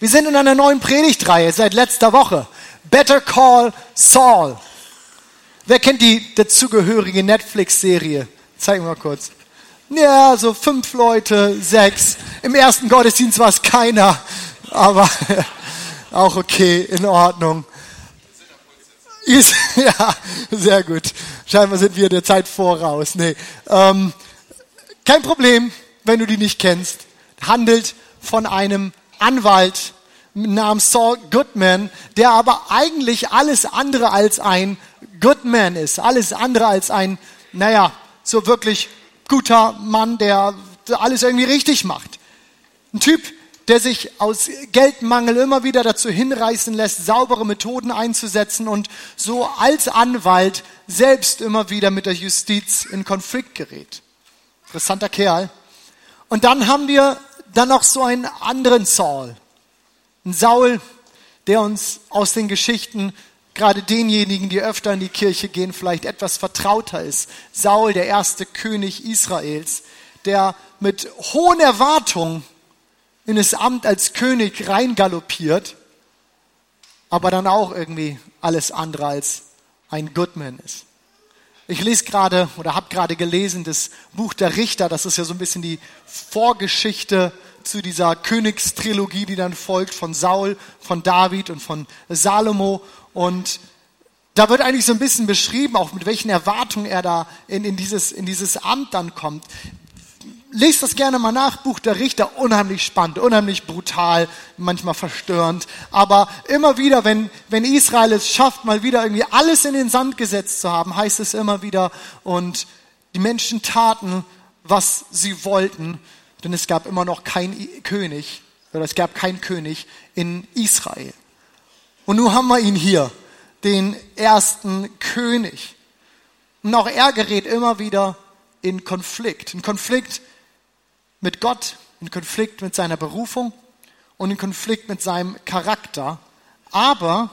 Wir sind in einer neuen Predigtreihe seit letzter Woche. Better Call Saul. Wer kennt die dazugehörige Netflix-Serie? Zeig mal kurz. Ja, so fünf Leute, sechs. Im ersten Gottesdienst war es keiner, aber auch okay, in Ordnung. Ja, sehr gut. Scheinbar sind wir der Zeit voraus. Nee. Ähm, kein Problem, wenn du die nicht kennst. Handelt von einem Anwalt namens Saul Goodman, der aber eigentlich alles andere als ein Goodman ist. Alles andere als ein, naja, so wirklich guter Mann, der alles irgendwie richtig macht. Ein Typ, der sich aus Geldmangel immer wieder dazu hinreißen lässt, saubere Methoden einzusetzen und so als Anwalt selbst immer wieder mit der Justiz in Konflikt gerät. Interessanter Kerl. Und dann haben wir dann noch so einen anderen Saul. Ein Saul, der uns aus den Geschichten, gerade denjenigen, die öfter in die Kirche gehen, vielleicht etwas vertrauter ist. Saul, der erste König Israels, der mit hohen Erwartungen in das Amt als König reingaloppiert, aber dann auch irgendwie alles andere als ein Goodman ist. Ich lese gerade oder habe gerade gelesen das Buch der Richter. Das ist ja so ein bisschen die Vorgeschichte zu dieser Königstrilogie, die dann folgt von Saul, von David und von Salomo. Und da wird eigentlich so ein bisschen beschrieben, auch mit welchen Erwartungen er da in, in, dieses, in dieses Amt dann kommt lest das gerne mal nach, Buch der Richter, unheimlich spannend, unheimlich brutal, manchmal verstörend. Aber immer wieder, wenn, wenn Israel es schafft, mal wieder irgendwie alles in den Sand gesetzt zu haben, heißt es immer wieder, und die Menschen taten, was sie wollten, denn es gab immer noch kein König, oder es gab keinen König in Israel. Und nun haben wir ihn hier, den ersten König. Und auch er gerät immer wieder in Konflikt. In Konflikt mit Gott, in Konflikt mit seiner Berufung und in Konflikt mit seinem Charakter. Aber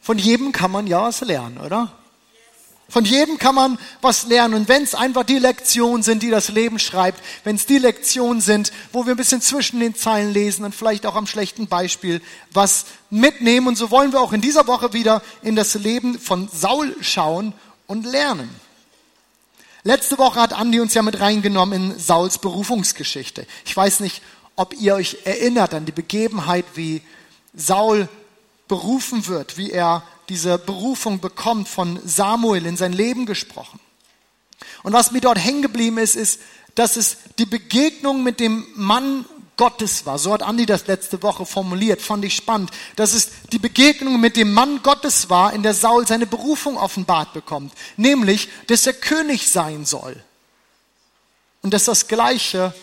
von jedem kann man ja was lernen, oder? Von jedem kann man was lernen. Und wenn es einfach die Lektionen sind, die das Leben schreibt, wenn es die Lektionen sind, wo wir ein bisschen zwischen den Zeilen lesen und vielleicht auch am schlechten Beispiel was mitnehmen. Und so wollen wir auch in dieser Woche wieder in das Leben von Saul schauen und lernen. Letzte Woche hat Andi uns ja mit reingenommen in Sauls Berufungsgeschichte. Ich weiß nicht, ob ihr euch erinnert an die Begebenheit, wie Saul berufen wird, wie er diese Berufung bekommt von Samuel in sein Leben gesprochen. Und was mir dort hängen geblieben ist, ist, dass es die Begegnung mit dem Mann Gottes war. So hat Andi das letzte Woche formuliert, fand ich spannend, dass es die Begegnung mit dem Mann Gottes war, in der Saul seine Berufung offenbart bekommt, nämlich, dass er König sein soll. Und dass das Gleiche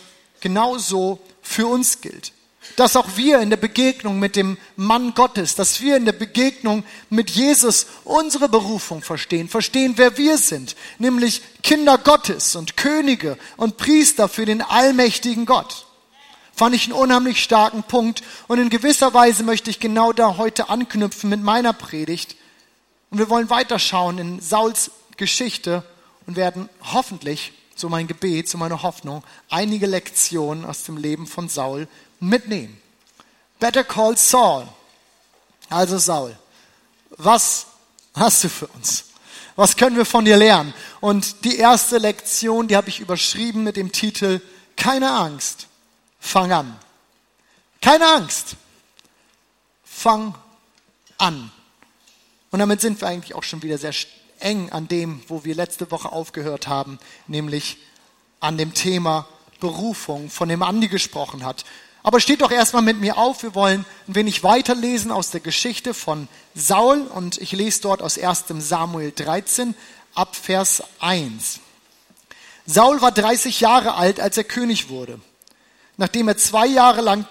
genauso für uns gilt. Dass auch wir in der Begegnung mit dem Mann Gottes, dass wir in der Begegnung mit Jesus unsere Berufung verstehen, verstehen, wer wir sind, nämlich Kinder Gottes und Könige und Priester für den allmächtigen Gott. Fand ich einen unheimlich starken Punkt. Und in gewisser Weise möchte ich genau da heute anknüpfen mit meiner Predigt. Und wir wollen weiterschauen in Sauls Geschichte und werden hoffentlich, so mein Gebet, so meine Hoffnung, einige Lektionen aus dem Leben von Saul mitnehmen. Better call Saul. Also Saul, was hast du für uns? Was können wir von dir lernen? Und die erste Lektion, die habe ich überschrieben mit dem Titel Keine Angst fang an. Keine Angst. Fang an. Und damit sind wir eigentlich auch schon wieder sehr eng an dem, wo wir letzte Woche aufgehört haben, nämlich an dem Thema Berufung, von dem Andi gesprochen hat. Aber steht doch erstmal mit mir auf, wir wollen ein wenig weiterlesen aus der Geschichte von Saul und ich lese dort aus 1 Samuel 13 ab Vers 1. Saul war 30 Jahre alt, als er König wurde. Nachdem er zwei Jahre lang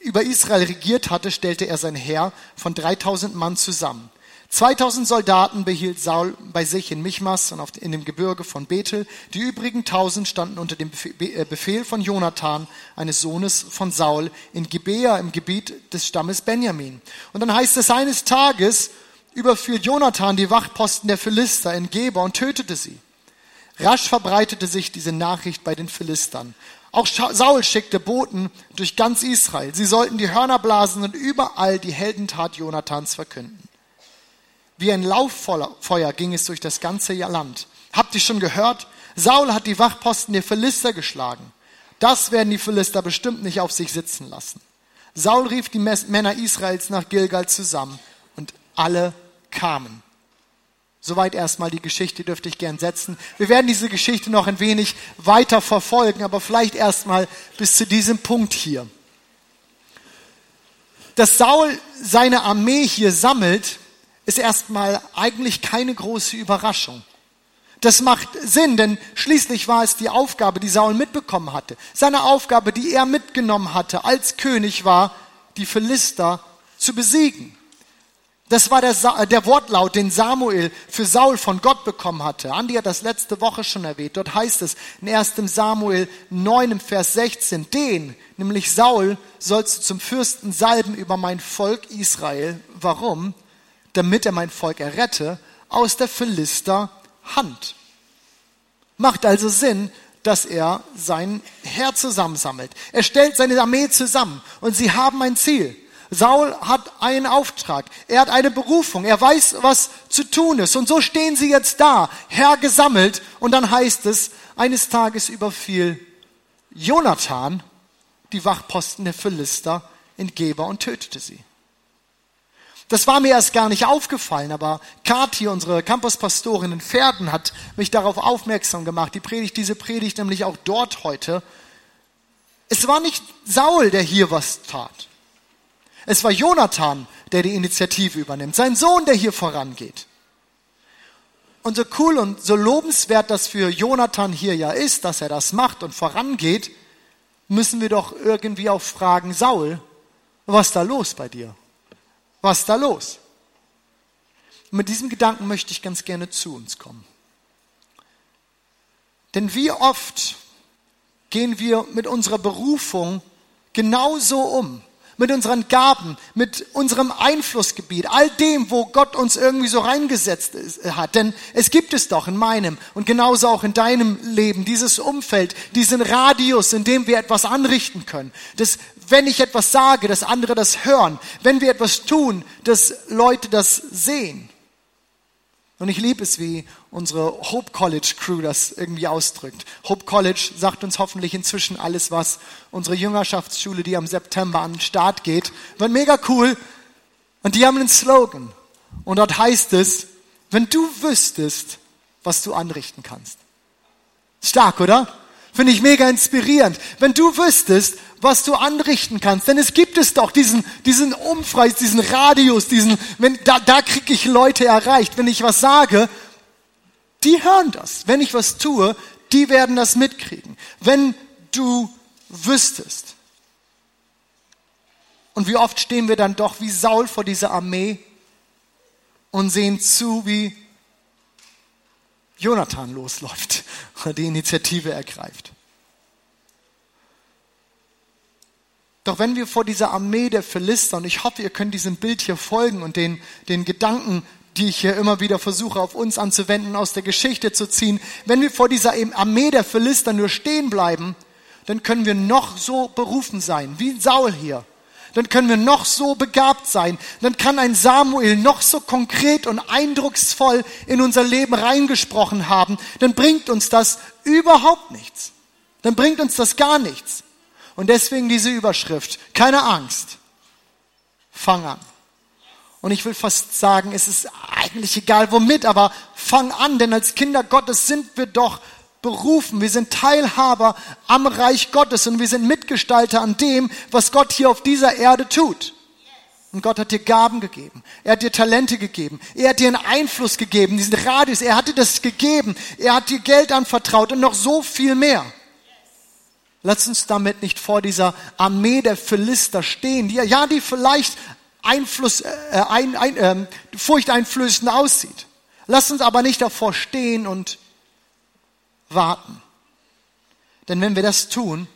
über Israel regiert hatte, stellte er sein Heer von 3000 Mann zusammen. 2000 Soldaten behielt Saul bei sich in Michmas und in dem Gebirge von Bethel. Die übrigen 1000 standen unter dem äh, Befehl von Jonathan, eines Sohnes von Saul, in Gibea im Gebiet des Stammes Benjamin. Und dann heißt es, eines Tages überfiel Jonathan die Wachposten der Philister in Geba und tötete sie. Rasch verbreitete sich diese Nachricht bei den Philistern. Auch Saul schickte Boten durch ganz Israel. Sie sollten die Hörner blasen und überall die Heldentat Jonathans verkünden. Wie ein Lauffeuer ging es durch das ganze Land. Habt ihr schon gehört? Saul hat die Wachposten der Philister geschlagen. Das werden die Philister bestimmt nicht auf sich sitzen lassen. Saul rief die Männer Israels nach Gilgal zusammen und alle kamen. Soweit erstmal die Geschichte dürfte ich gern setzen. Wir werden diese Geschichte noch ein wenig weiter verfolgen, aber vielleicht erstmal bis zu diesem Punkt hier. Dass Saul seine Armee hier sammelt, ist erstmal eigentlich keine große Überraschung. Das macht Sinn, denn schließlich war es die Aufgabe, die Saul mitbekommen hatte. Seine Aufgabe, die er mitgenommen hatte als König, war, die Philister zu besiegen. Das war der, Sa der Wortlaut, den Samuel für Saul von Gott bekommen hatte. Andi hat das letzte Woche schon erwähnt. Dort heißt es in 1. Samuel 9 im Vers 16, den, nämlich Saul, sollst du zum Fürsten salben über mein Volk Israel. Warum? Damit er mein Volk errette aus der Philister Hand. Macht also Sinn, dass er sein Herr zusammensammelt. Er stellt seine Armee zusammen und sie haben ein Ziel. Saul hat einen Auftrag, er hat eine Berufung, er weiß, was zu tun ist. Und so stehen sie jetzt da, Herr gesammelt. Und dann heißt es, eines Tages überfiel Jonathan die Wachposten der Philister in Geber und tötete sie. Das war mir erst gar nicht aufgefallen, aber Kathi, unsere Campuspastorin in Pferden, hat mich darauf aufmerksam gemacht. Die predigt diese Predigt nämlich auch dort heute. Es war nicht Saul, der hier was tat. Es war Jonathan, der die Initiative übernimmt. Sein Sohn, der hier vorangeht. Und so cool und so lobenswert das für Jonathan hier ja ist, dass er das macht und vorangeht, müssen wir doch irgendwie auch fragen, Saul, was ist da los bei dir? Was ist da los? Mit diesem Gedanken möchte ich ganz gerne zu uns kommen. Denn wie oft gehen wir mit unserer Berufung genauso um? Mit unseren Gaben, mit unserem Einflussgebiet, all dem, wo Gott uns irgendwie so reingesetzt hat. Denn es gibt es doch in meinem und genauso auch in deinem Leben, dieses Umfeld, diesen Radius, in dem wir etwas anrichten können. Das wenn ich etwas sage, dass andere das hören, wenn wir etwas tun, dass Leute das sehen. Und ich liebe es, wie unsere Hope College Crew das irgendwie ausdrückt. Hope College sagt uns hoffentlich inzwischen alles, was unsere Jüngerschaftsschule, die am September an den Start geht, wird mega cool. Und die haben einen Slogan. Und dort heißt es, wenn du wüsstest, was du anrichten kannst. Stark, oder? Finde ich mega inspirierend. Wenn du wüsstest, was du anrichten kannst. Denn es gibt es doch, diesen, diesen Umkreis, diesen Radius, diesen, wenn, da, da kriege ich Leute erreicht. Wenn ich was sage, die hören das. Wenn ich was tue, die werden das mitkriegen. Wenn du wüsstest. Und wie oft stehen wir dann doch wie Saul vor dieser Armee und sehen zu, wie Jonathan losläuft und die Initiative ergreift. Doch wenn wir vor dieser Armee der Philister, und ich hoffe, ihr könnt diesem Bild hier folgen und den, den Gedanken, die ich hier immer wieder versuche auf uns anzuwenden, aus der Geschichte zu ziehen, wenn wir vor dieser Armee der Philister nur stehen bleiben, dann können wir noch so berufen sein, wie Saul hier. Dann können wir noch so begabt sein. Dann kann ein Samuel noch so konkret und eindrucksvoll in unser Leben reingesprochen haben. Dann bringt uns das überhaupt nichts. Dann bringt uns das gar nichts. Und deswegen diese Überschrift. Keine Angst. Fang an. Und ich will fast sagen, es ist eigentlich egal womit, aber fang an, denn als Kinder Gottes sind wir doch berufen. Wir sind Teilhaber am Reich Gottes und wir sind Mitgestalter an dem, was Gott hier auf dieser Erde tut. Und Gott hat dir Gaben gegeben. Er hat dir Talente gegeben. Er hat dir einen Einfluss gegeben, diesen Radius. Er hat dir das gegeben. Er hat dir Geld anvertraut und noch so viel mehr. Lass uns damit nicht vor dieser Armee der Philister stehen, die, ja, die vielleicht Einfluss, äh, ein, ein, äh, furchteinflößend aussieht. Lass uns aber nicht davor stehen und warten. Denn wenn wir das tun,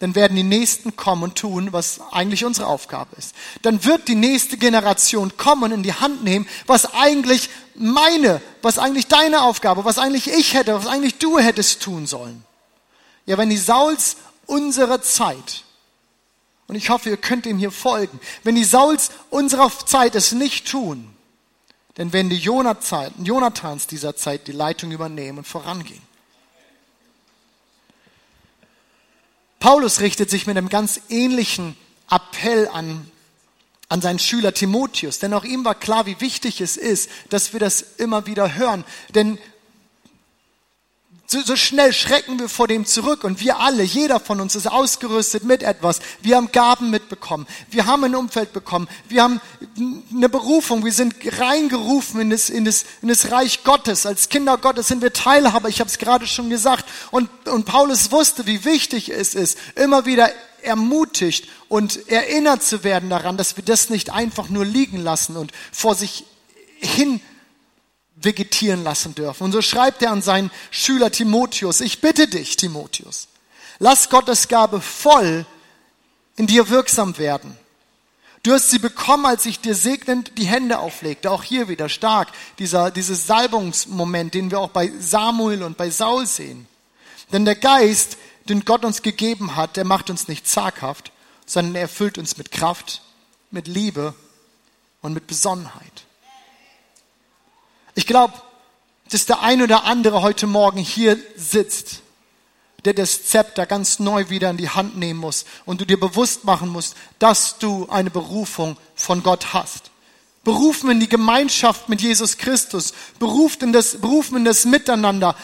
dann werden die Nächsten kommen und tun, was eigentlich unsere Aufgabe ist. Dann wird die nächste Generation kommen und in die Hand nehmen, was eigentlich meine, was eigentlich deine Aufgabe, was eigentlich ich hätte, was eigentlich du hättest tun sollen. Ja, wenn die Sauls unserer Zeit, und ich hoffe, ihr könnt ihm hier folgen, wenn die Sauls unserer Zeit es nicht tun, dann werden die Jonathans dieser Zeit die Leitung übernehmen und vorangehen. Paulus richtet sich mit einem ganz ähnlichen Appell an, an seinen Schüler Timotheus, denn auch ihm war klar, wie wichtig es ist, dass wir das immer wieder hören. Denn so, so schnell schrecken wir vor dem zurück und wir alle, jeder von uns ist ausgerüstet mit etwas. Wir haben Gaben mitbekommen, wir haben ein Umfeld bekommen, wir haben eine Berufung, wir sind reingerufen in das, in das, in das Reich Gottes. Als Kinder Gottes sind wir Teilhaber, ich habe es gerade schon gesagt. Und, und Paulus wusste, wie wichtig es ist, immer wieder ermutigt und erinnert zu werden daran, dass wir das nicht einfach nur liegen lassen und vor sich hin vegetieren lassen dürfen. Und so schreibt er an seinen Schüler Timotheus, ich bitte dich, Timotheus, lass Gottes Gabe voll in dir wirksam werden. Du hast sie bekommen, als ich dir segnend die Hände auflegte. Auch hier wieder stark dieser, dieses Salbungsmoment, den wir auch bei Samuel und bei Saul sehen. Denn der Geist, den Gott uns gegeben hat, der macht uns nicht zaghaft, sondern er erfüllt uns mit Kraft, mit Liebe und mit Besonnenheit. Ich glaube, dass der ein oder andere heute Morgen hier sitzt, der das Zepter ganz neu wieder in die Hand nehmen muss und du dir bewusst machen musst, dass du eine Berufung von Gott hast. Berufen in die Gemeinschaft mit Jesus Christus, berufen in das, berufen in das Miteinander,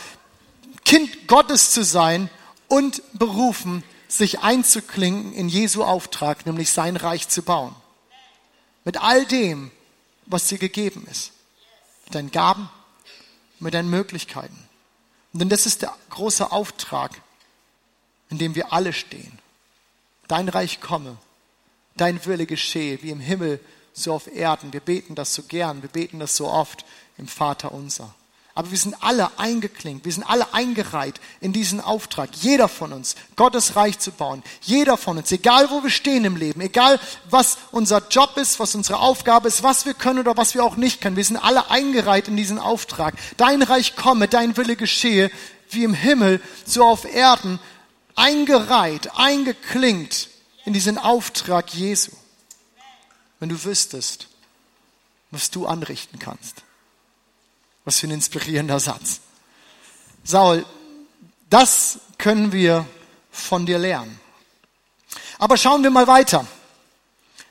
Kind Gottes zu sein und berufen, sich einzuklinken in Jesu Auftrag, nämlich sein Reich zu bauen. Mit all dem, was dir gegeben ist mit deinen Gaben, mit deinen Möglichkeiten. Denn das ist der große Auftrag, in dem wir alle stehen. Dein Reich komme, dein Wille geschehe, wie im Himmel, so auf Erden. Wir beten das so gern, wir beten das so oft im Vater unser. Aber wir sind alle eingeklinkt, wir sind alle eingereiht in diesen Auftrag. Jeder von uns, Gottes Reich zu bauen. Jeder von uns, egal wo wir stehen im Leben, egal was unser Job ist, was unsere Aufgabe ist, was wir können oder was wir auch nicht können. Wir sind alle eingereiht in diesen Auftrag. Dein Reich komme, dein Wille geschehe, wie im Himmel, so auf Erden. Eingereiht, eingeklinkt in diesen Auftrag Jesu. Wenn du wüsstest, was du anrichten kannst. Was für ein inspirierender Satz. Saul, das können wir von dir lernen. Aber schauen wir mal weiter.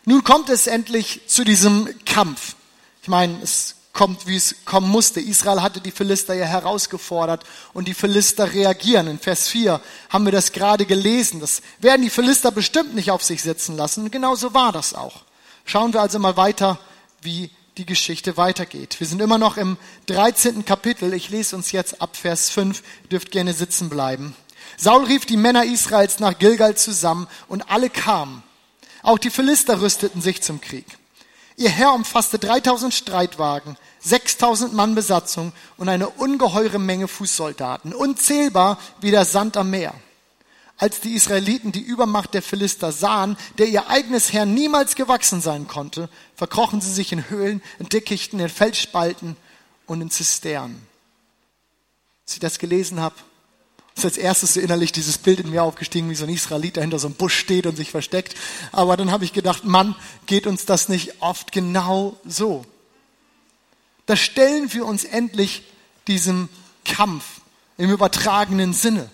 Nun kommt es endlich zu diesem Kampf. Ich meine, es kommt, wie es kommen musste. Israel hatte die Philister ja herausgefordert und die Philister reagieren. In Vers 4 haben wir das gerade gelesen. Das werden die Philister bestimmt nicht auf sich sitzen lassen. Und genau so war das auch. Schauen wir also mal weiter, wie die Geschichte weitergeht. Wir sind immer noch im 13. Kapitel. Ich lese uns jetzt ab Vers 5. Ihr dürft gerne sitzen bleiben. Saul rief die Männer Israels nach Gilgal zusammen und alle kamen. Auch die Philister rüsteten sich zum Krieg. Ihr Herr umfasste 3000 Streitwagen, 6000 Mann Besatzung und eine ungeheure Menge Fußsoldaten, unzählbar wie der Sand am Meer. Als die Israeliten die Übermacht der Philister sahen, der ihr eigenes Herr niemals gewachsen sein konnte, verkrochen sie sich in Höhlen, in Dickichten, in Felsspalten und in Zisternen. Als ich das gelesen habe, ist als erstes so innerlich dieses Bild in mir aufgestiegen, wie so ein Israelit dahinter so einem Busch steht und sich versteckt. Aber dann habe ich gedacht, Mann, geht uns das nicht oft genau so? Da stellen wir uns endlich diesem Kampf im übertragenen Sinne.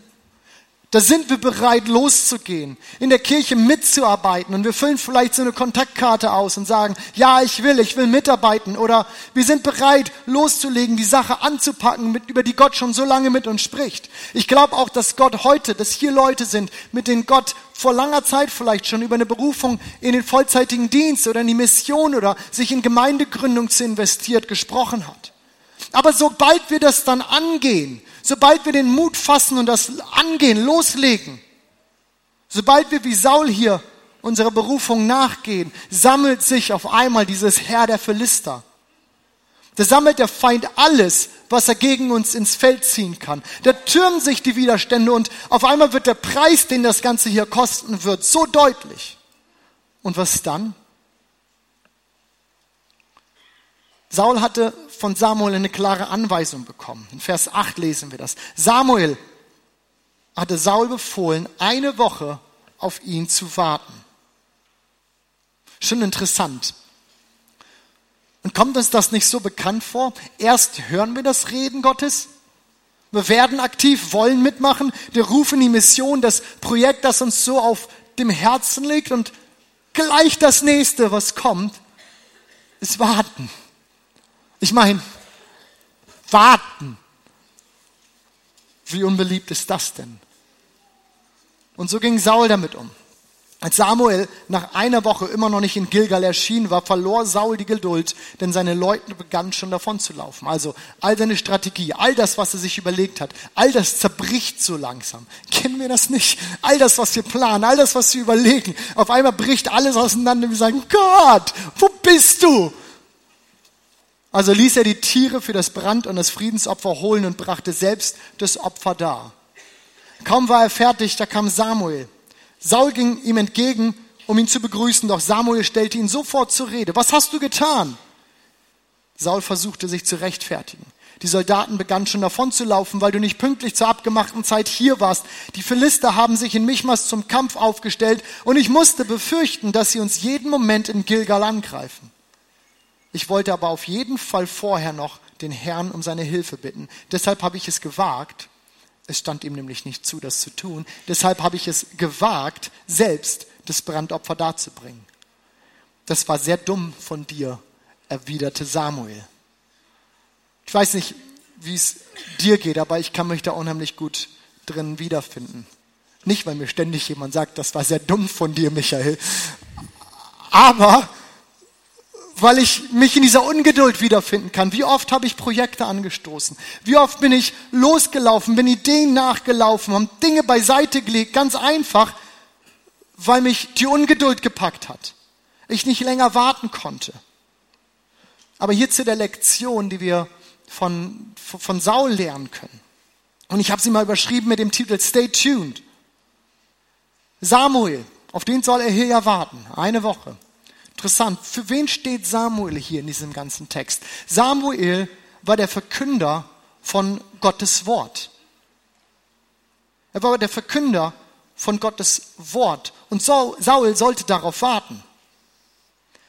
Da sind wir bereit, loszugehen, in der Kirche mitzuarbeiten und wir füllen vielleicht so eine Kontaktkarte aus und sagen, ja, ich will, ich will mitarbeiten oder wir sind bereit, loszulegen, die Sache anzupacken, mit, über die Gott schon so lange mit uns spricht. Ich glaube auch, dass Gott heute, dass hier Leute sind, mit denen Gott vor langer Zeit vielleicht schon über eine Berufung in den vollzeitigen Dienst oder in die Mission oder sich in Gemeindegründung zu investiert gesprochen hat. Aber sobald wir das dann angehen, sobald wir den Mut fassen und das angehen, loslegen, sobald wir wie Saul hier unserer Berufung nachgehen, sammelt sich auf einmal dieses Herr der Philister. Da sammelt der Feind alles, was er gegen uns ins Feld ziehen kann. Da türmen sich die Widerstände und auf einmal wird der Preis, den das Ganze hier kosten wird, so deutlich. Und was dann? Saul hatte von Samuel eine klare Anweisung bekommen. In Vers 8 lesen wir das. Samuel, hatte Saul befohlen, eine Woche auf ihn zu warten. Schon interessant. Und kommt uns das nicht so bekannt vor? Erst hören wir das Reden Gottes, wir werden aktiv, wollen mitmachen, wir rufen die Mission, das Projekt, das uns so auf dem Herzen liegt und gleich das nächste, was kommt, ist warten. Ich meine, warten. Wie unbeliebt ist das denn? Und so ging Saul damit um. Als Samuel nach einer Woche immer noch nicht in Gilgal erschienen war, verlor Saul die Geduld, denn seine Leute begannen schon davon zu laufen. Also all seine Strategie, all das, was er sich überlegt hat, all das zerbricht so langsam. Kennen wir das nicht? All das, was wir planen, all das, was wir überlegen, auf einmal bricht alles auseinander wir sagen, Gott, wo bist du? Also ließ er die Tiere für das Brand- und das Friedensopfer holen und brachte selbst das Opfer dar. Kaum war er fertig, da kam Samuel. Saul ging ihm entgegen, um ihn zu begrüßen, doch Samuel stellte ihn sofort zur Rede. Was hast du getan? Saul versuchte sich zu rechtfertigen. Die Soldaten begannen schon davon zu laufen, weil du nicht pünktlich zur abgemachten Zeit hier warst. Die Philister haben sich in Michmas zum Kampf aufgestellt und ich musste befürchten, dass sie uns jeden Moment in Gilgal angreifen. Ich wollte aber auf jeden Fall vorher noch den Herrn um seine Hilfe bitten. Deshalb habe ich es gewagt, es stand ihm nämlich nicht zu, das zu tun. Deshalb habe ich es gewagt, selbst das Brandopfer darzubringen. Das war sehr dumm von dir, erwiderte Samuel. Ich weiß nicht, wie es dir geht, aber ich kann mich da unheimlich gut drin wiederfinden. Nicht, weil mir ständig jemand sagt, das war sehr dumm von dir, Michael. Aber weil ich mich in dieser Ungeduld wiederfinden kann. Wie oft habe ich Projekte angestoßen? Wie oft bin ich losgelaufen, bin Ideen nachgelaufen, habe Dinge beiseite gelegt, ganz einfach, weil mich die Ungeduld gepackt hat. Ich nicht länger warten konnte. Aber hier zu der Lektion, die wir von, von Saul lernen können. Und ich habe sie mal überschrieben mit dem Titel Stay tuned. Samuel, auf den soll er hier ja warten, eine Woche. Interessant, für wen steht Samuel hier in diesem ganzen Text? Samuel war der Verkünder von Gottes Wort. Er war der Verkünder von Gottes Wort. Und Saul sollte darauf warten.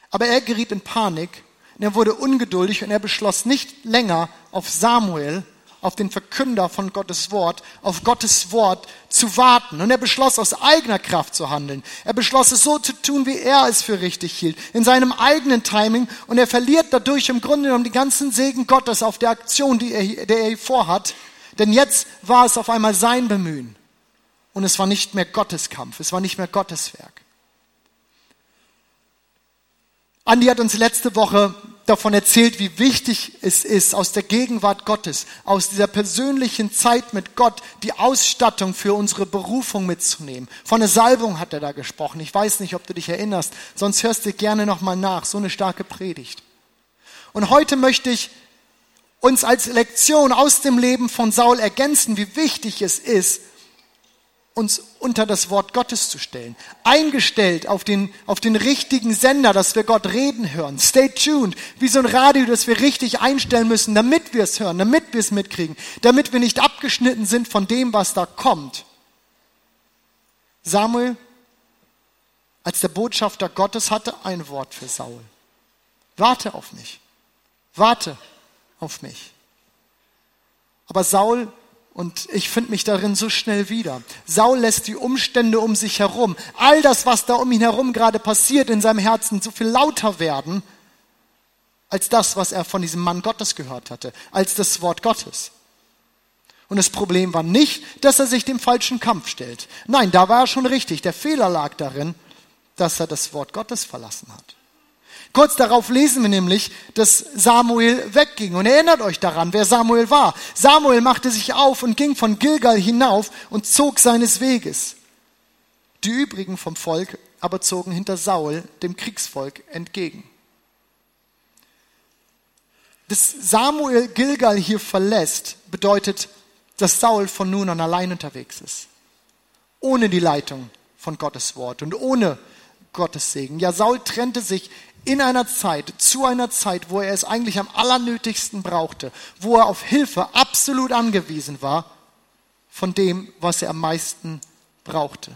Aber er geriet in Panik, und er wurde ungeduldig und er beschloss nicht länger auf Samuel auf den Verkünder von Gottes Wort, auf Gottes Wort zu warten. Und er beschloss aus eigener Kraft zu handeln. Er beschloss es so zu tun, wie er es für richtig hielt, in seinem eigenen Timing. Und er verliert dadurch im Grunde genommen die ganzen Segen Gottes auf der Aktion, die er, der er vorhat. Denn jetzt war es auf einmal sein Bemühen. Und es war nicht mehr Gottes Kampf, es war nicht mehr Gottes Werk. Andi hat uns letzte Woche davon erzählt, wie wichtig es ist, aus der Gegenwart Gottes, aus dieser persönlichen Zeit mit Gott, die Ausstattung für unsere Berufung mitzunehmen. Von der Salbung hat er da gesprochen. Ich weiß nicht, ob du dich erinnerst, sonst hörst du gerne nochmal nach. So eine starke Predigt. Und heute möchte ich uns als Lektion aus dem Leben von Saul ergänzen, wie wichtig es ist, uns unter das Wort Gottes zu stellen. Eingestellt auf den, auf den richtigen Sender, dass wir Gott reden hören. Stay tuned. Wie so ein Radio, das wir richtig einstellen müssen, damit wir es hören, damit wir es mitkriegen, damit wir nicht abgeschnitten sind von dem, was da kommt. Samuel, als der Botschafter Gottes, hatte ein Wort für Saul. Warte auf mich. Warte auf mich. Aber Saul und ich finde mich darin so schnell wieder. Saul lässt die Umstände um sich herum, all das, was da um ihn herum gerade passiert, in seinem Herzen so viel lauter werden, als das, was er von diesem Mann Gottes gehört hatte, als das Wort Gottes. Und das Problem war nicht, dass er sich dem falschen Kampf stellt. Nein, da war er schon richtig. Der Fehler lag darin, dass er das Wort Gottes verlassen hat. Kurz darauf lesen wir nämlich, dass Samuel wegging. Und erinnert euch daran, wer Samuel war. Samuel machte sich auf und ging von Gilgal hinauf und zog seines Weges. Die übrigen vom Volk aber zogen hinter Saul, dem Kriegsvolk, entgegen. Dass Samuel Gilgal hier verlässt, bedeutet, dass Saul von nun an allein unterwegs ist. Ohne die Leitung von Gottes Wort und ohne Gottes Segen. Ja, Saul trennte sich in einer Zeit, zu einer Zeit, wo er es eigentlich am allernötigsten brauchte, wo er auf Hilfe absolut angewiesen war, von dem, was er am meisten brauchte.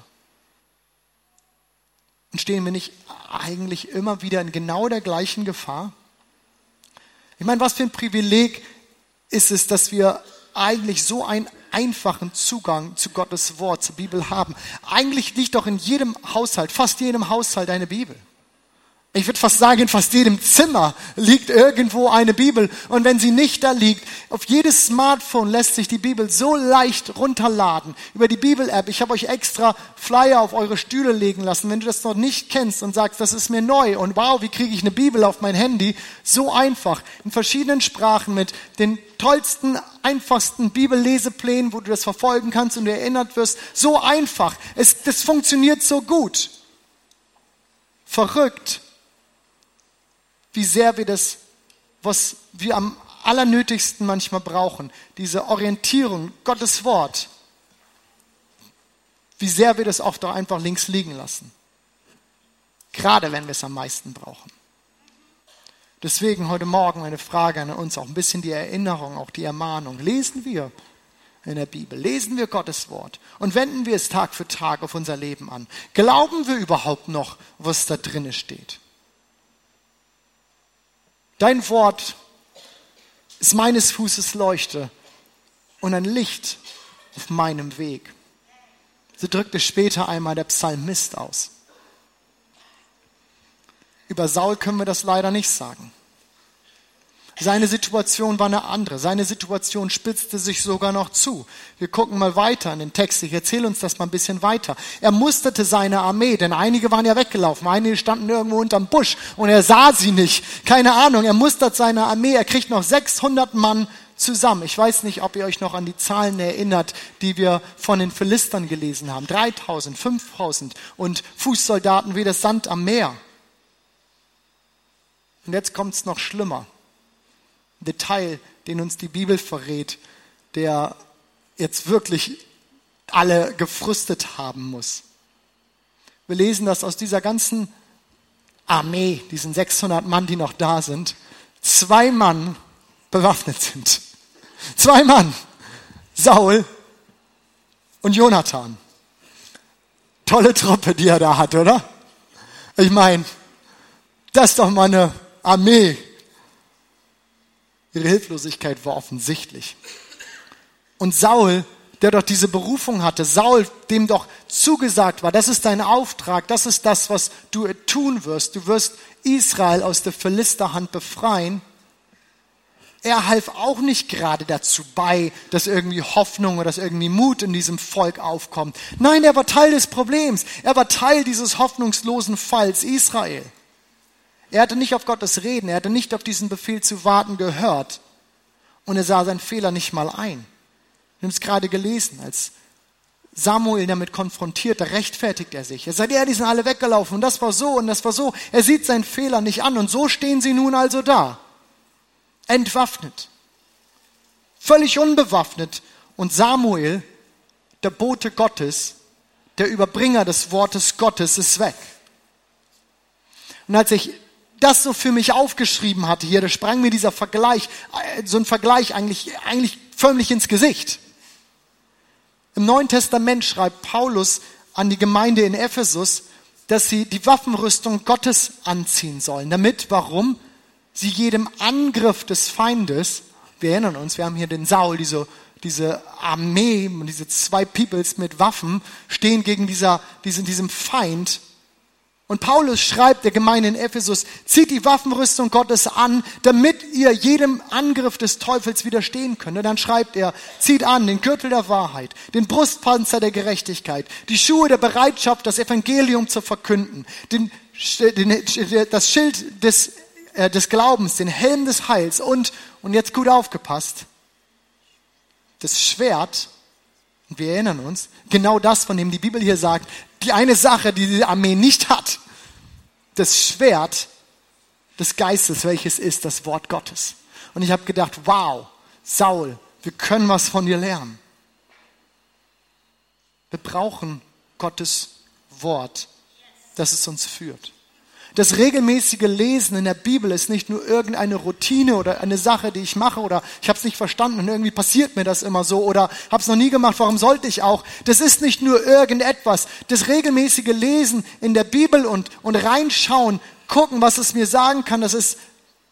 Und stehen wir nicht eigentlich immer wieder in genau der gleichen Gefahr? Ich meine, was für ein Privileg ist es, dass wir eigentlich so einen einfachen Zugang zu Gottes Wort, zur Bibel haben. Eigentlich liegt doch in jedem Haushalt, fast jedem Haushalt eine Bibel. Ich würde fast sagen, in fast jedem Zimmer liegt irgendwo eine Bibel. Und wenn sie nicht da liegt, auf jedes Smartphone lässt sich die Bibel so leicht runterladen. Über die Bibel-App. Ich habe euch extra Flyer auf eure Stühle legen lassen. Wenn du das noch nicht kennst und sagst, das ist mir neu und wow, wie kriege ich eine Bibel auf mein Handy? So einfach. In verschiedenen Sprachen mit den tollsten, einfachsten Bibelleseplänen, wo du das verfolgen kannst und du erinnert wirst. So einfach. Es, das funktioniert so gut. Verrückt wie sehr wir das, was wir am allernötigsten manchmal brauchen, diese Orientierung, Gottes Wort, wie sehr wir das oft auch einfach links liegen lassen. Gerade wenn wir es am meisten brauchen. Deswegen heute Morgen eine Frage an uns, auch ein bisschen die Erinnerung, auch die Ermahnung. Lesen wir in der Bibel, lesen wir Gottes Wort und wenden wir es Tag für Tag auf unser Leben an. Glauben wir überhaupt noch, was da drinne steht? Dein Wort ist meines Fußes Leuchte und ein Licht auf meinem Weg. So drückte später einmal der Psalmist aus. Über Saul können wir das leider nicht sagen. Seine Situation war eine andere. Seine Situation spitzte sich sogar noch zu. Wir gucken mal weiter in den Text. Ich erzähle uns das mal ein bisschen weiter. Er musterte seine Armee, denn einige waren ja weggelaufen. Einige standen irgendwo unterm Busch und er sah sie nicht. Keine Ahnung. Er mustert seine Armee. Er kriegt noch 600 Mann zusammen. Ich weiß nicht, ob ihr euch noch an die Zahlen erinnert, die wir von den Philistern gelesen haben. 3000, 5000 und Fußsoldaten wie das Sand am Meer. Und jetzt kommt es noch schlimmer. Detail, den uns die Bibel verrät, der jetzt wirklich alle gefrustet haben muss. Wir lesen das aus dieser ganzen Armee, diesen 600 Mann, die noch da sind, zwei Mann bewaffnet sind. Zwei Mann, Saul und Jonathan. Tolle Truppe, die er da hat, oder? Ich meine, das ist doch mal eine Armee, Ihre Hilflosigkeit war offensichtlich. Und Saul, der doch diese Berufung hatte, Saul, dem doch zugesagt war, das ist dein Auftrag, das ist das, was du tun wirst. Du wirst Israel aus der Philisterhand befreien. Er half auch nicht gerade dazu bei, dass irgendwie Hoffnung oder dass irgendwie Mut in diesem Volk aufkommt. Nein, er war Teil des Problems. Er war Teil dieses hoffnungslosen Falls Israel. Er hatte nicht auf Gottes Reden, er hatte nicht auf diesen Befehl zu warten gehört. Und er sah seinen Fehler nicht mal ein. Wir haben es gerade gelesen, als Samuel damit konfrontiert, da rechtfertigt er sich. Er sagt, ja, die sind alle weggelaufen und das war so und das war so. Er sieht seinen Fehler nicht an und so stehen sie nun also da. Entwaffnet. Völlig unbewaffnet. Und Samuel, der Bote Gottes, der Überbringer des Wortes Gottes, ist weg. Und als ich das so für mich aufgeschrieben hatte hier, da sprang mir dieser Vergleich, äh, so ein Vergleich eigentlich, eigentlich förmlich ins Gesicht. Im Neuen Testament schreibt Paulus an die Gemeinde in Ephesus, dass sie die Waffenrüstung Gottes anziehen sollen. Damit, warum? Sie jedem Angriff des Feindes, wir erinnern uns, wir haben hier den Saul, diese, diese Armee, diese zwei Peoples mit Waffen, stehen gegen dieser, diesen, diesem Feind und Paulus schreibt der Gemeinde in Ephesus, zieht die Waffenrüstung Gottes an, damit ihr jedem Angriff des Teufels widerstehen könnt. Und dann schreibt er, zieht an den Gürtel der Wahrheit, den Brustpanzer der Gerechtigkeit, die Schuhe der Bereitschaft, das Evangelium zu verkünden, den, den, das Schild des, äh, des Glaubens, den Helm des Heils und, und jetzt gut aufgepasst, das Schwert, wir erinnern uns, genau das, von dem die Bibel hier sagt, die eine Sache, die die Armee nicht hat, das Schwert des Geistes, welches ist das Wort Gottes. Und ich habe gedacht, wow, Saul, wir können was von dir lernen. Wir brauchen Gottes Wort, dass es uns führt. Das regelmäßige Lesen in der Bibel ist nicht nur irgendeine Routine oder eine Sache, die ich mache oder ich habe es nicht verstanden und irgendwie passiert mir das immer so oder habe es noch nie gemacht, warum sollte ich auch? Das ist nicht nur irgendetwas. Das regelmäßige Lesen in der Bibel und, und reinschauen, gucken, was es mir sagen kann, das ist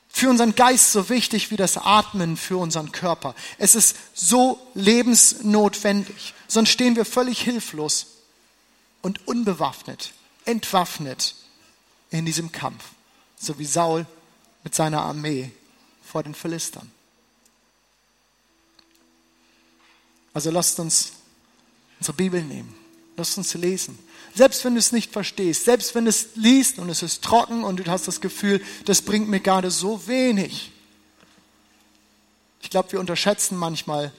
für unseren Geist so wichtig wie das Atmen für unseren Körper. Es ist so lebensnotwendig. Sonst stehen wir völlig hilflos und unbewaffnet, entwaffnet in diesem Kampf. So wie Saul mit seiner Armee vor den Philistern. Also lasst uns unsere Bibel nehmen. Lasst uns lesen. Selbst wenn du es nicht verstehst, selbst wenn du es liest und es ist trocken und du hast das Gefühl, das bringt mir gerade so wenig. Ich glaube, wir unterschätzen manchmal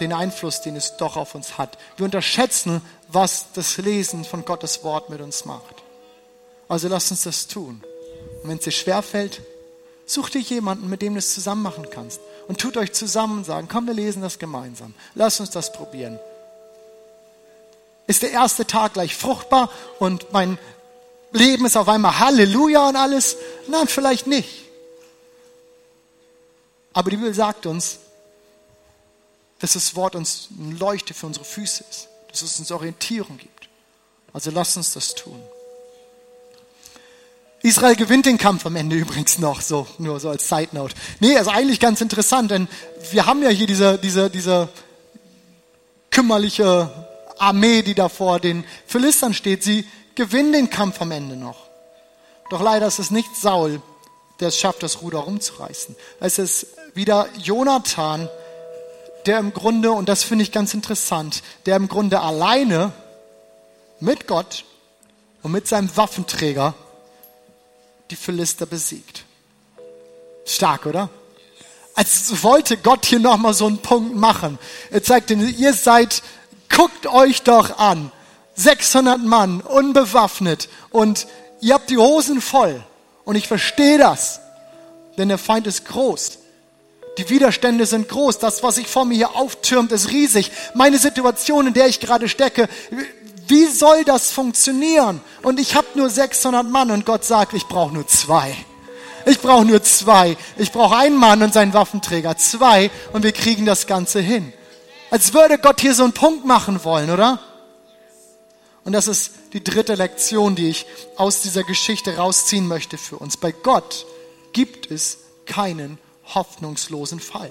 den Einfluss, den es doch auf uns hat. Wir unterschätzen, was das Lesen von Gottes Wort mit uns macht. Also lass uns das tun. Und wenn es dir schwerfällt, such dir jemanden, mit dem du es zusammen machen kannst. Und tut euch zusammen und sagen, komm, wir lesen das gemeinsam. Lass uns das probieren. Ist der erste Tag gleich fruchtbar und mein Leben ist auf einmal Halleluja und alles? Nein, vielleicht nicht. Aber die Bibel sagt uns, dass das Wort uns eine Leuchte für unsere Füße ist, dass es uns Orientierung gibt. Also lasst uns das tun. Israel gewinnt den Kampf am Ende übrigens noch, so, nur so als Side Note. Nee, also eigentlich ganz interessant, denn wir haben ja hier diese, diese, diese kümmerliche Armee, die da vor den Philistern steht, sie gewinnen den Kampf am Ende noch. Doch leider ist es nicht Saul, der es schafft, das Ruder rumzureißen. Es ist wieder Jonathan, der im Grunde, und das finde ich ganz interessant, der im Grunde alleine mit Gott und mit seinem Waffenträger die Philister besiegt. Stark, oder? Als wollte Gott hier nochmal so einen Punkt machen. Er zeigt ihnen, ihr seid Guckt euch doch an. 600 Mann, unbewaffnet und ihr habt die Hosen voll. Und ich verstehe das, denn der Feind ist groß. Die Widerstände sind groß. Das, was sich vor mir hier auftürmt, ist riesig. Meine Situation, in der ich gerade stecke, wie soll das funktionieren? Und ich habe nur 600 Mann und Gott sagt, ich brauche nur zwei. Ich brauche nur zwei. Ich brauche einen Mann und seinen Waffenträger. Zwei und wir kriegen das Ganze hin. Als würde Gott hier so einen Punkt machen wollen, oder? Und das ist die dritte Lektion, die ich aus dieser Geschichte rausziehen möchte für uns. Bei Gott gibt es keinen hoffnungslosen Fall.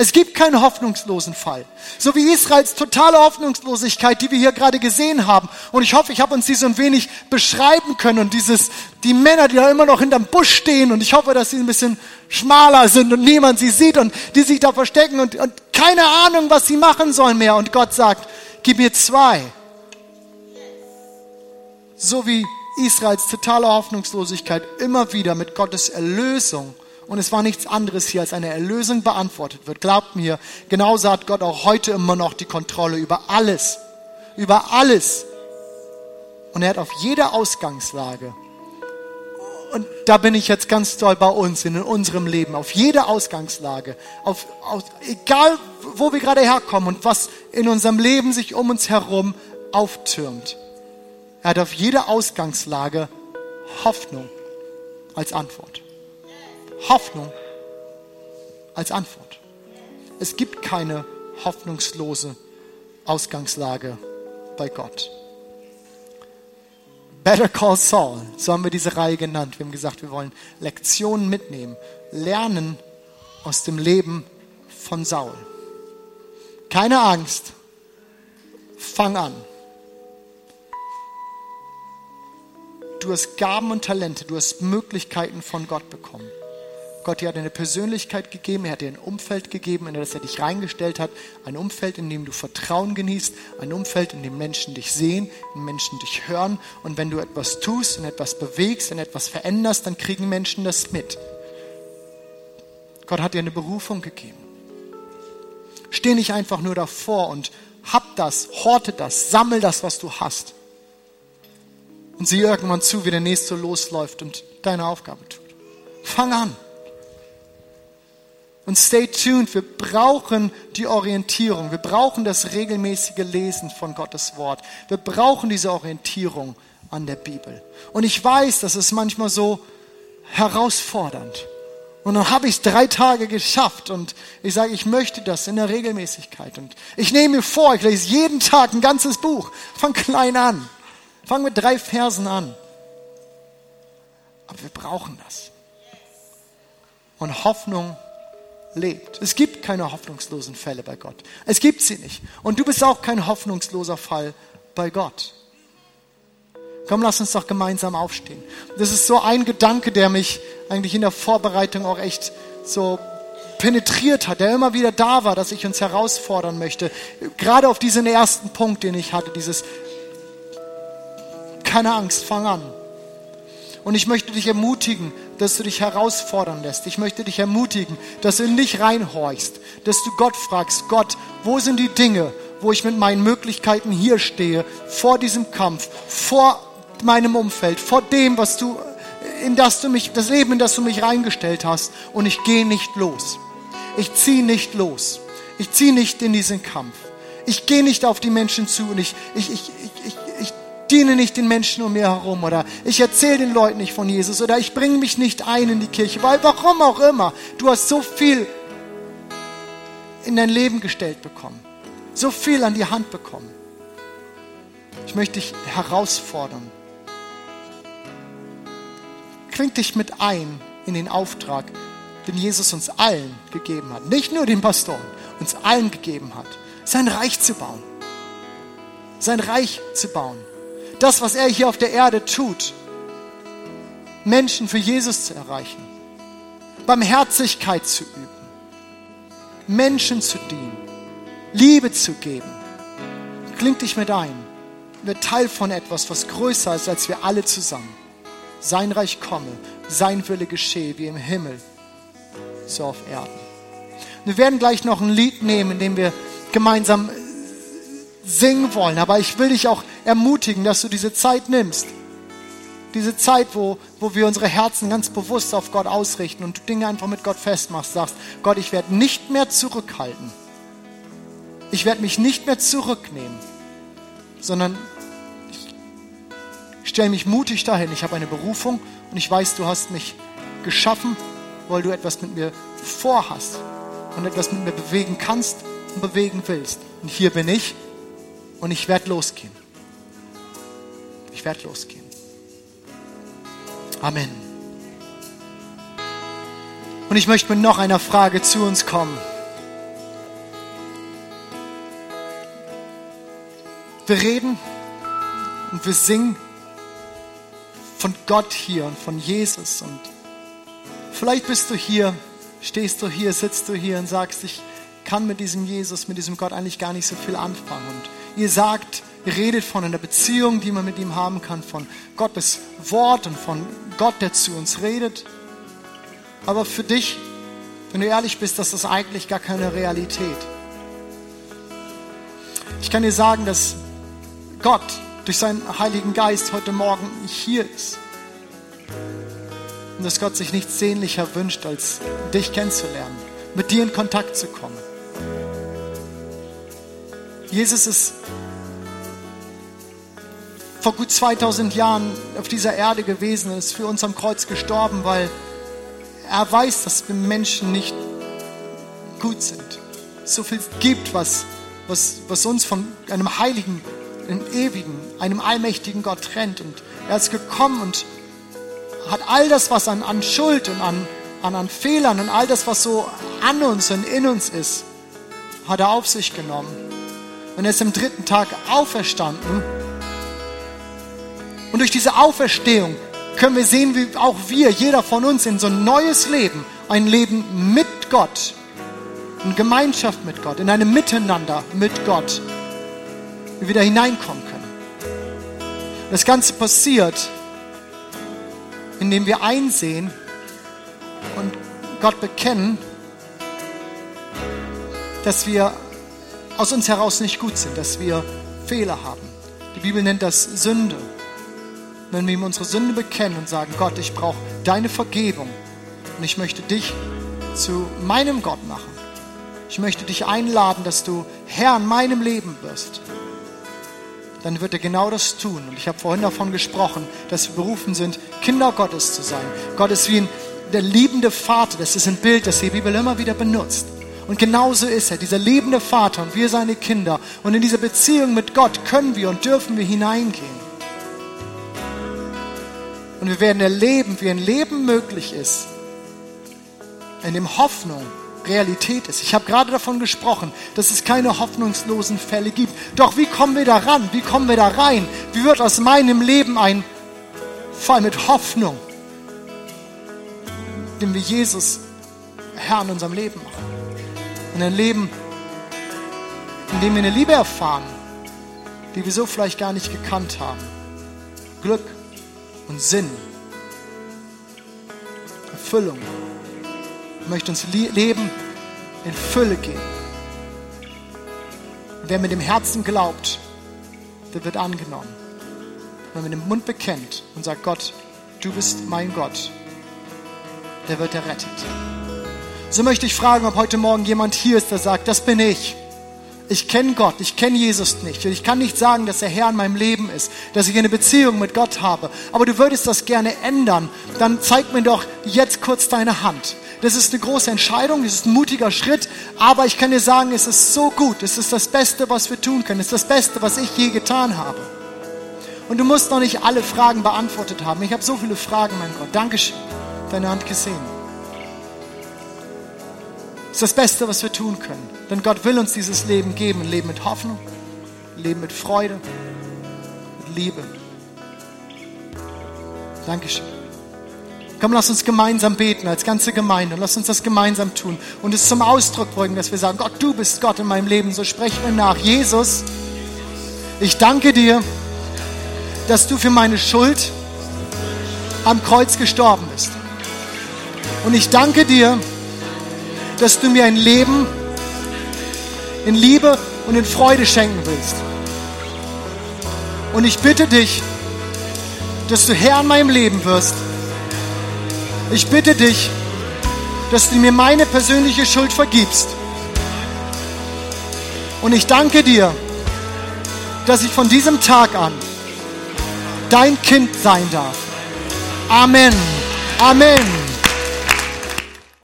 Es gibt keinen hoffnungslosen Fall. So wie Israels totale Hoffnungslosigkeit, die wir hier gerade gesehen haben. Und ich hoffe, ich habe uns die so ein wenig beschreiben können. Und dieses, die Männer, die da immer noch hinterm Busch stehen. Und ich hoffe, dass sie ein bisschen schmaler sind und niemand sie sieht und die sich da verstecken und, und keine Ahnung, was sie machen sollen mehr. Und Gott sagt, gib mir zwei. So wie Israels totale Hoffnungslosigkeit immer wieder mit Gottes Erlösung und es war nichts anderes hier, als eine Erlösung beantwortet wird. Glaubt mir, genauso hat Gott auch heute immer noch die Kontrolle über alles. Über alles. Und er hat auf jede Ausgangslage, und da bin ich jetzt ganz doll bei uns, in unserem Leben, auf jede Ausgangslage, auf, auf, egal wo wir gerade herkommen und was in unserem Leben sich um uns herum auftürmt. Er hat auf jede Ausgangslage Hoffnung als Antwort. Hoffnung als Antwort. Es gibt keine hoffnungslose Ausgangslage bei Gott. Better Call Saul, so haben wir diese Reihe genannt. Wir haben gesagt, wir wollen Lektionen mitnehmen, lernen aus dem Leben von Saul. Keine Angst, fang an. Du hast Gaben und Talente, du hast Möglichkeiten von Gott bekommen. Gott dir hat eine Persönlichkeit gegeben, er hat dir ein Umfeld gegeben, in das er dich reingestellt hat. Ein Umfeld, in dem du Vertrauen genießt, ein Umfeld, in dem Menschen dich sehen, in Menschen dich hören. Und wenn du etwas tust und etwas bewegst und etwas veränderst, dann kriegen Menschen das mit. Gott hat dir eine Berufung gegeben. Steh nicht einfach nur davor und hab das, horte das, sammel das, was du hast. Und sieh irgendwann zu, wie der Nächste losläuft und deine Aufgabe tut. Fang an. Und stay tuned, wir brauchen die Orientierung, wir brauchen das regelmäßige Lesen von Gottes Wort. Wir brauchen diese Orientierung, an der Bibel. Und ich weiß, das ist manchmal so herausfordernd. Und dann habe ich es drei Tage geschafft und ich sage, ich möchte das in der Regelmäßigkeit. Und ich nehme mir vor, ich lese jeden Tag ein ganzes Buch. Fang klein an. Fang mit drei Versen an. Aber wir brauchen das. Und Hoffnung lebt. Es gibt keine hoffnungslosen Fälle bei Gott. Es gibt sie nicht. Und du bist auch kein hoffnungsloser Fall bei Gott. Komm, lass uns doch gemeinsam aufstehen. Das ist so ein Gedanke, der mich eigentlich in der Vorbereitung auch echt so penetriert hat, der immer wieder da war, dass ich uns herausfordern möchte. Gerade auf diesen ersten Punkt, den ich hatte, dieses keine Angst, fang an. Und ich möchte dich ermutigen, dass du dich herausfordern lässt. Ich möchte dich ermutigen, dass du in dich reinhorchst, dass du Gott fragst, Gott, wo sind die Dinge, wo ich mit meinen Möglichkeiten hier stehe, vor diesem Kampf, vor meinem Umfeld, vor dem, was du, in das du mich, das Leben, in das du mich reingestellt hast. Und ich gehe nicht los. Ich ziehe nicht los. Ich ziehe nicht in diesen Kampf. Ich gehe nicht auf die Menschen zu und ich, ich, ich, ich, ich diene nicht den Menschen um mir herum oder ich erzähle den Leuten nicht von Jesus oder ich bringe mich nicht ein in die Kirche, weil warum auch immer. Du hast so viel in dein Leben gestellt bekommen, so viel an die Hand bekommen. Ich möchte dich herausfordern, Kling dich mit ein in den Auftrag, den Jesus uns allen gegeben hat. Nicht nur den Pastoren, uns allen gegeben hat. Sein Reich zu bauen. Sein Reich zu bauen. Das, was er hier auf der Erde tut. Menschen für Jesus zu erreichen. Barmherzigkeit zu üben. Menschen zu dienen. Liebe zu geben. Kling dich mit ein. Wird Teil von etwas, was größer ist als wir alle zusammen sein Reich komme, sein Wille geschehe, wie im Himmel, so auf Erden. Wir werden gleich noch ein Lied nehmen, in dem wir gemeinsam singen wollen. Aber ich will dich auch ermutigen, dass du diese Zeit nimmst. Diese Zeit, wo, wo wir unsere Herzen ganz bewusst auf Gott ausrichten und du Dinge einfach mit Gott festmachst, sagst, Gott, ich werde nicht mehr zurückhalten. Ich werde mich nicht mehr zurücknehmen, sondern ich stelle mich mutig dahin. Ich habe eine Berufung und ich weiß, du hast mich geschaffen, weil du etwas mit mir vorhast und etwas mit mir bewegen kannst und bewegen willst. Und hier bin ich und ich werde losgehen. Ich werde losgehen. Amen. Und ich möchte mit noch einer Frage zu uns kommen. Wir reden und wir singen von Gott hier und von Jesus. Und vielleicht bist du hier, stehst du hier, sitzt du hier und sagst, ich kann mit diesem Jesus, mit diesem Gott eigentlich gar nicht so viel anfangen. Und ihr sagt, ihr redet von einer Beziehung, die man mit ihm haben kann, von Gottes Wort und von Gott, der zu uns redet. Aber für dich, wenn du ehrlich bist, das ist eigentlich gar keine Realität. Ich kann dir sagen, dass Gott durch seinen Heiligen Geist heute Morgen hier ist. Und dass Gott sich nichts sehnlicher wünscht, als dich kennenzulernen, mit dir in Kontakt zu kommen. Jesus ist vor gut 2000 Jahren auf dieser Erde gewesen, ist für uns am Kreuz gestorben, weil er weiß, dass wir Menschen nicht gut sind. So viel gibt, was, was, was uns von einem heiligen einem ewigen, einem allmächtigen Gott trennt. Und er ist gekommen und hat all das, was an, an Schuld und an, an, an Fehlern und all das, was so an uns und in uns ist, hat er auf sich genommen. Und er ist am dritten Tag auferstanden. Und durch diese Auferstehung können wir sehen, wie auch wir, jeder von uns, in so ein neues Leben, ein Leben mit Gott, in Gemeinschaft mit Gott, in einem Miteinander mit Gott wieder hineinkommen können. Das Ganze passiert, indem wir einsehen und Gott bekennen, dass wir aus uns heraus nicht gut sind, dass wir Fehler haben. Die Bibel nennt das Sünde. Wenn wir ihm unsere Sünde bekennen und sagen, Gott, ich brauche deine Vergebung und ich möchte dich zu meinem Gott machen. Ich möchte dich einladen, dass du Herr in meinem Leben wirst dann wird er genau das tun. Und ich habe vorhin davon gesprochen, dass wir berufen sind, Kinder Gottes zu sein. Gott ist wie ein, der liebende Vater. Das ist ein Bild, das die Bibel immer wieder benutzt. Und genauso ist er, dieser liebende Vater und wir seine Kinder. Und in diese Beziehung mit Gott können wir und dürfen wir hineingehen. Und wir werden erleben, wie ein Leben möglich ist, in dem Hoffnung Realität ist. Ich habe gerade davon gesprochen, dass es keine hoffnungslosen Fälle gibt. Doch wie kommen wir da ran? Wie kommen wir da rein? Wie wird aus meinem Leben ein Fall mit Hoffnung, indem wir Jesus Herr in unserem Leben machen? In ein Leben, in dem wir eine Liebe erfahren, die wir so vielleicht gar nicht gekannt haben. Glück und Sinn, Erfüllung möchte uns Leben in Fülle geben. Wer mit dem Herzen glaubt, der wird angenommen. Wer mit dem Mund bekennt und sagt, Gott, du bist mein Gott, der wird errettet. So möchte ich fragen, ob heute Morgen jemand hier ist, der sagt, das bin ich ich kenne Gott, ich kenne Jesus nicht. Und ich kann nicht sagen, dass der Herr in meinem Leben ist, dass ich eine Beziehung mit Gott habe. Aber du würdest das gerne ändern. Dann zeig mir doch jetzt kurz deine Hand. Das ist eine große Entscheidung, das ist ein mutiger Schritt. Aber ich kann dir sagen, es ist so gut. Es ist das Beste, was wir tun können. Es ist das Beste, was ich je getan habe. Und du musst noch nicht alle Fragen beantwortet haben. Ich habe so viele Fragen, mein Gott. Dankeschön. Deine Hand gesehen. Das ist das Beste, was wir tun können. Denn Gott will uns dieses Leben geben. Ein Leben mit Hoffnung, ein Leben mit Freude, mit Liebe. Dankeschön. Komm, lass uns gemeinsam beten als ganze Gemeinde. Lass uns das gemeinsam tun und es zum Ausdruck bringen, dass wir sagen, Gott, du bist Gott in meinem Leben. So sprechen wir nach. Jesus, ich danke dir, dass du für meine Schuld am Kreuz gestorben bist. Und ich danke dir, dass du mir ein Leben in Liebe und in Freude schenken willst. Und ich bitte dich, dass du Herr in meinem Leben wirst. Ich bitte dich, dass du mir meine persönliche Schuld vergibst. Und ich danke dir, dass ich von diesem Tag an dein Kind sein darf. Amen. Amen.